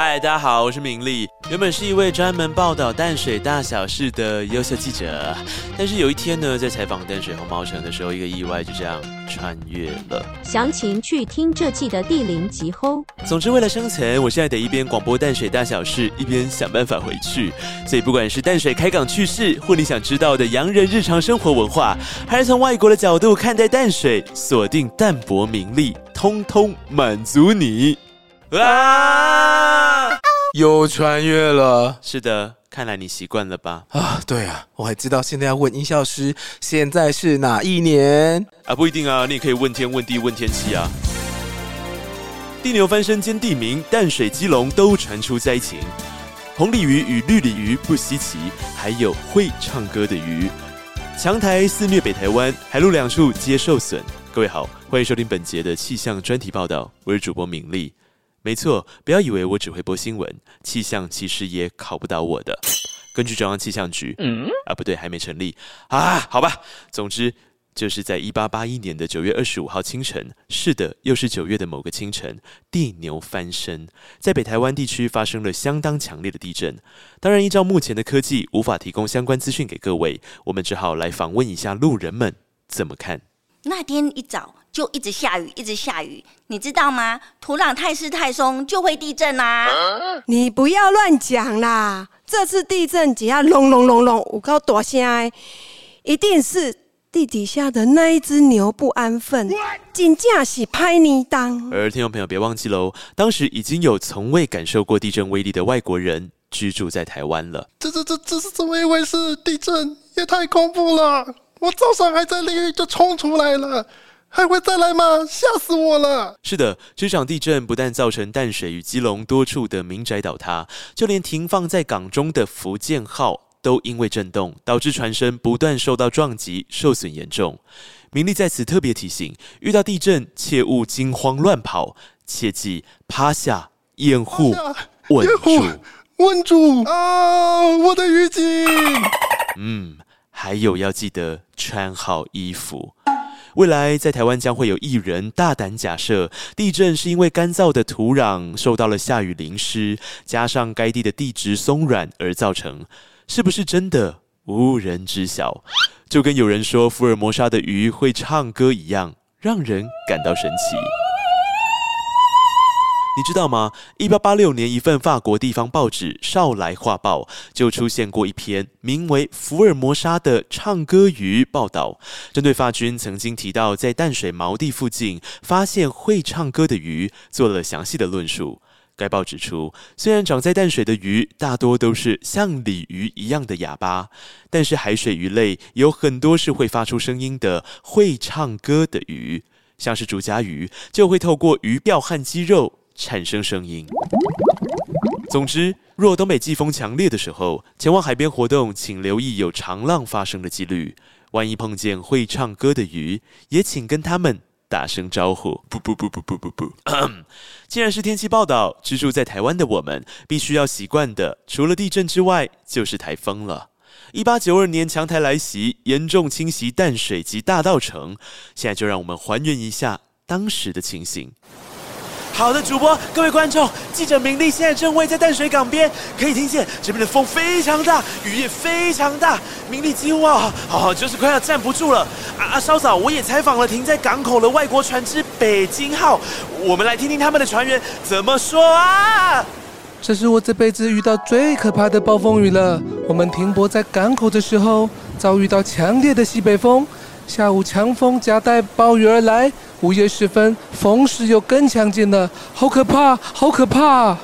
嗨，大家好，我是明丽。原本是一位专门报道淡水大小事的优秀记者，但是有一天呢，在采访淡水红毛城的时候，一个意外就这样穿越了。详情去听这季的第零集吼。总之，为了生存，我现在得一边广播淡水大小事，一边想办法回去。所以，不管是淡水开港趣事，或你想知道的洋人日常生活文化，还是从外国的角度看待淡水，锁定淡泊名利，通通满足你。啊！又穿越了。是的，看来你习惯了吧？啊，对啊，我还知道现在要问音效师，现在是哪一年啊？不一定啊，你也可以问天问地问天气啊。地牛翻身兼地名，淡水基隆都传出灾情。红鲤鱼与绿鲤鱼不稀奇，还有会唱歌的鱼。强台肆虐北台湾，海陆两处皆受损。各位好，欢迎收听本节的气象专题报道，我是主播敏丽。没错，不要以为我只会播新闻，气象其实也考不到我的。根据中央气象局，啊，不对，还没成立啊。好吧，总之就是在一八八一年的九月二十五号清晨，是的，又是九月的某个清晨，地牛翻身，在北台湾地区发生了相当强烈的地震。当然，依照目前的科技，无法提供相关资讯给各位，我们只好来访问一下路人们怎么看。那天一早。就一直下雨，一直下雨，你知道吗？土壤太湿太松就会地震啦！你不要乱讲啦！这次地震只要隆隆隆隆，我告大声，一定是地底下的那一只牛不安分，真正是拍泥当。而听众朋友别忘记喽，当时已经有从未感受过地震威力的外国人居住在台湾了。这这这这是怎么一回事？地震也太恐怖了！我早上还在淋雨就冲出来了。还会再来吗？吓死我了！是的，这场地震不但造成淡水与基隆多处的民宅倒塌，就连停放在港中的福建号都因为震动，导致船身不断受到撞击，受损严重。明利在此特别提醒：遇到地震切勿惊慌乱跑，切记趴下掩护，稳住，稳住啊！我的浴巾。嗯，还有要记得穿好衣服。未来在台湾将会有艺人大胆假设，地震是因为干燥的土壤受到了下雨淋湿，加上该地的地质松软而造成，是不是真的无人知晓？就跟有人说福尔摩沙的鱼会唱歌一样，让人感到神奇。你知道吗？一八八六年，一份法国地方报纸《少来画报》就出现过一篇名为《福尔摩沙的唱歌鱼》报道，针对法军曾经提到在淡水锚地附近发现会唱歌的鱼做了详细的论述。该报指出，虽然长在淡水的鱼大多都是像鲤鱼一样的哑巴，但是海水鱼类有很多是会发出声音的会唱歌的鱼，像是竹夹鱼就会透过鱼鳔和肌肉。产生声音。总之，若东北季风强烈的时候，前往海边活动，请留意有长浪发生的几率。万一碰见会唱歌的鱼，也请跟他们打声招呼。不不不不不不不。既然是天气报道，居住在台湾的我们，必须要习惯的，除了地震之外，就是台风了。一八九二年强台来袭，严重侵袭淡水及大道城。现在就让我们还原一下当时的情形。好的，主播，各位观众，记者明丽现在正位在淡水港边，可以听见这边的风非常大，雨也非常大，明丽几乎啊，好 就是快要站不住了。啊啊，稍早我也采访了停在港口的外国船只北京号，我们来听听他们的船员怎么说啊。这是我这辈子遇到最可怕的暴风雨了。我们停泊在港口的时候，遭遇到强烈的西北风。下午强风夹带暴雨而来，午夜时分风势又更强劲了，好可怕，好可怕！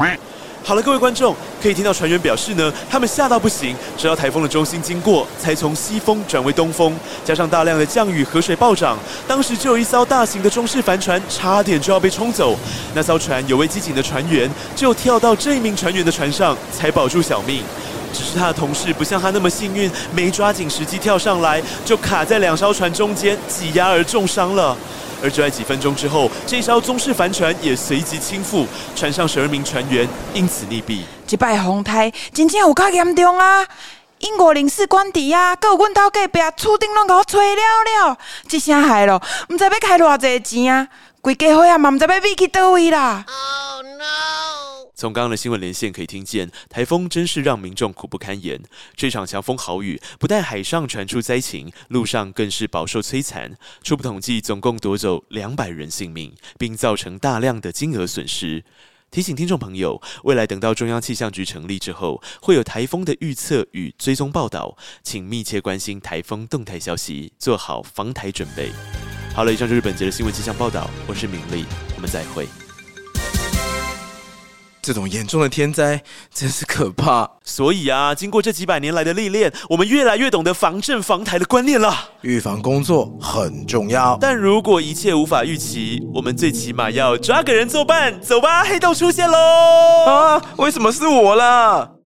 好了，各位观众，可以听到船员表示呢，他们吓到不行，直到台风的中心经过，才从西风转为东风，加上大量的降雨，河水暴涨，当时就有一艘大型的中式帆船差点就要被冲走，那艘船有位机警的船员就跳到这名船员的船上，才保住小命。只是他的同事不像他那么幸运，没抓紧时机跳上来，就卡在两艘船中间，挤压而重伤了。而就在几分钟之后，这艘宗室帆船也随即倾覆，船上十二名船员因此溺毙。这摆洪台真正有够严重啊！英国领事官邸啊，有阮兜隔壁厝顶拢甲我吹了了，这声害咯，唔知要开偌济钱啊！规家伙啊，嘛唔知要飞去倒位啦！从刚刚的新闻连线可以听见，台风真是让民众苦不堪言。这场强风豪雨不但海上传出灾情，路上更是饱受摧残。初步统计，总共夺走两百人性命，并造成大量的金额损失。提醒听众朋友，未来等到中央气象局成立之后，会有台风的预测与追踪报道，请密切关心台风动态消息，做好防台准备。好了，以上就是本节的新闻气象报道，我是敏丽，我们再会。这种严重的天灾 真是可怕。所以啊，经过这几百年来的历练，我们越来越懂得防震防台的观念了。预防工作很重要。但如果一切无法预期，我们最起码要抓个人作伴。走吧，黑洞出现喽！啊，为什么是我啦？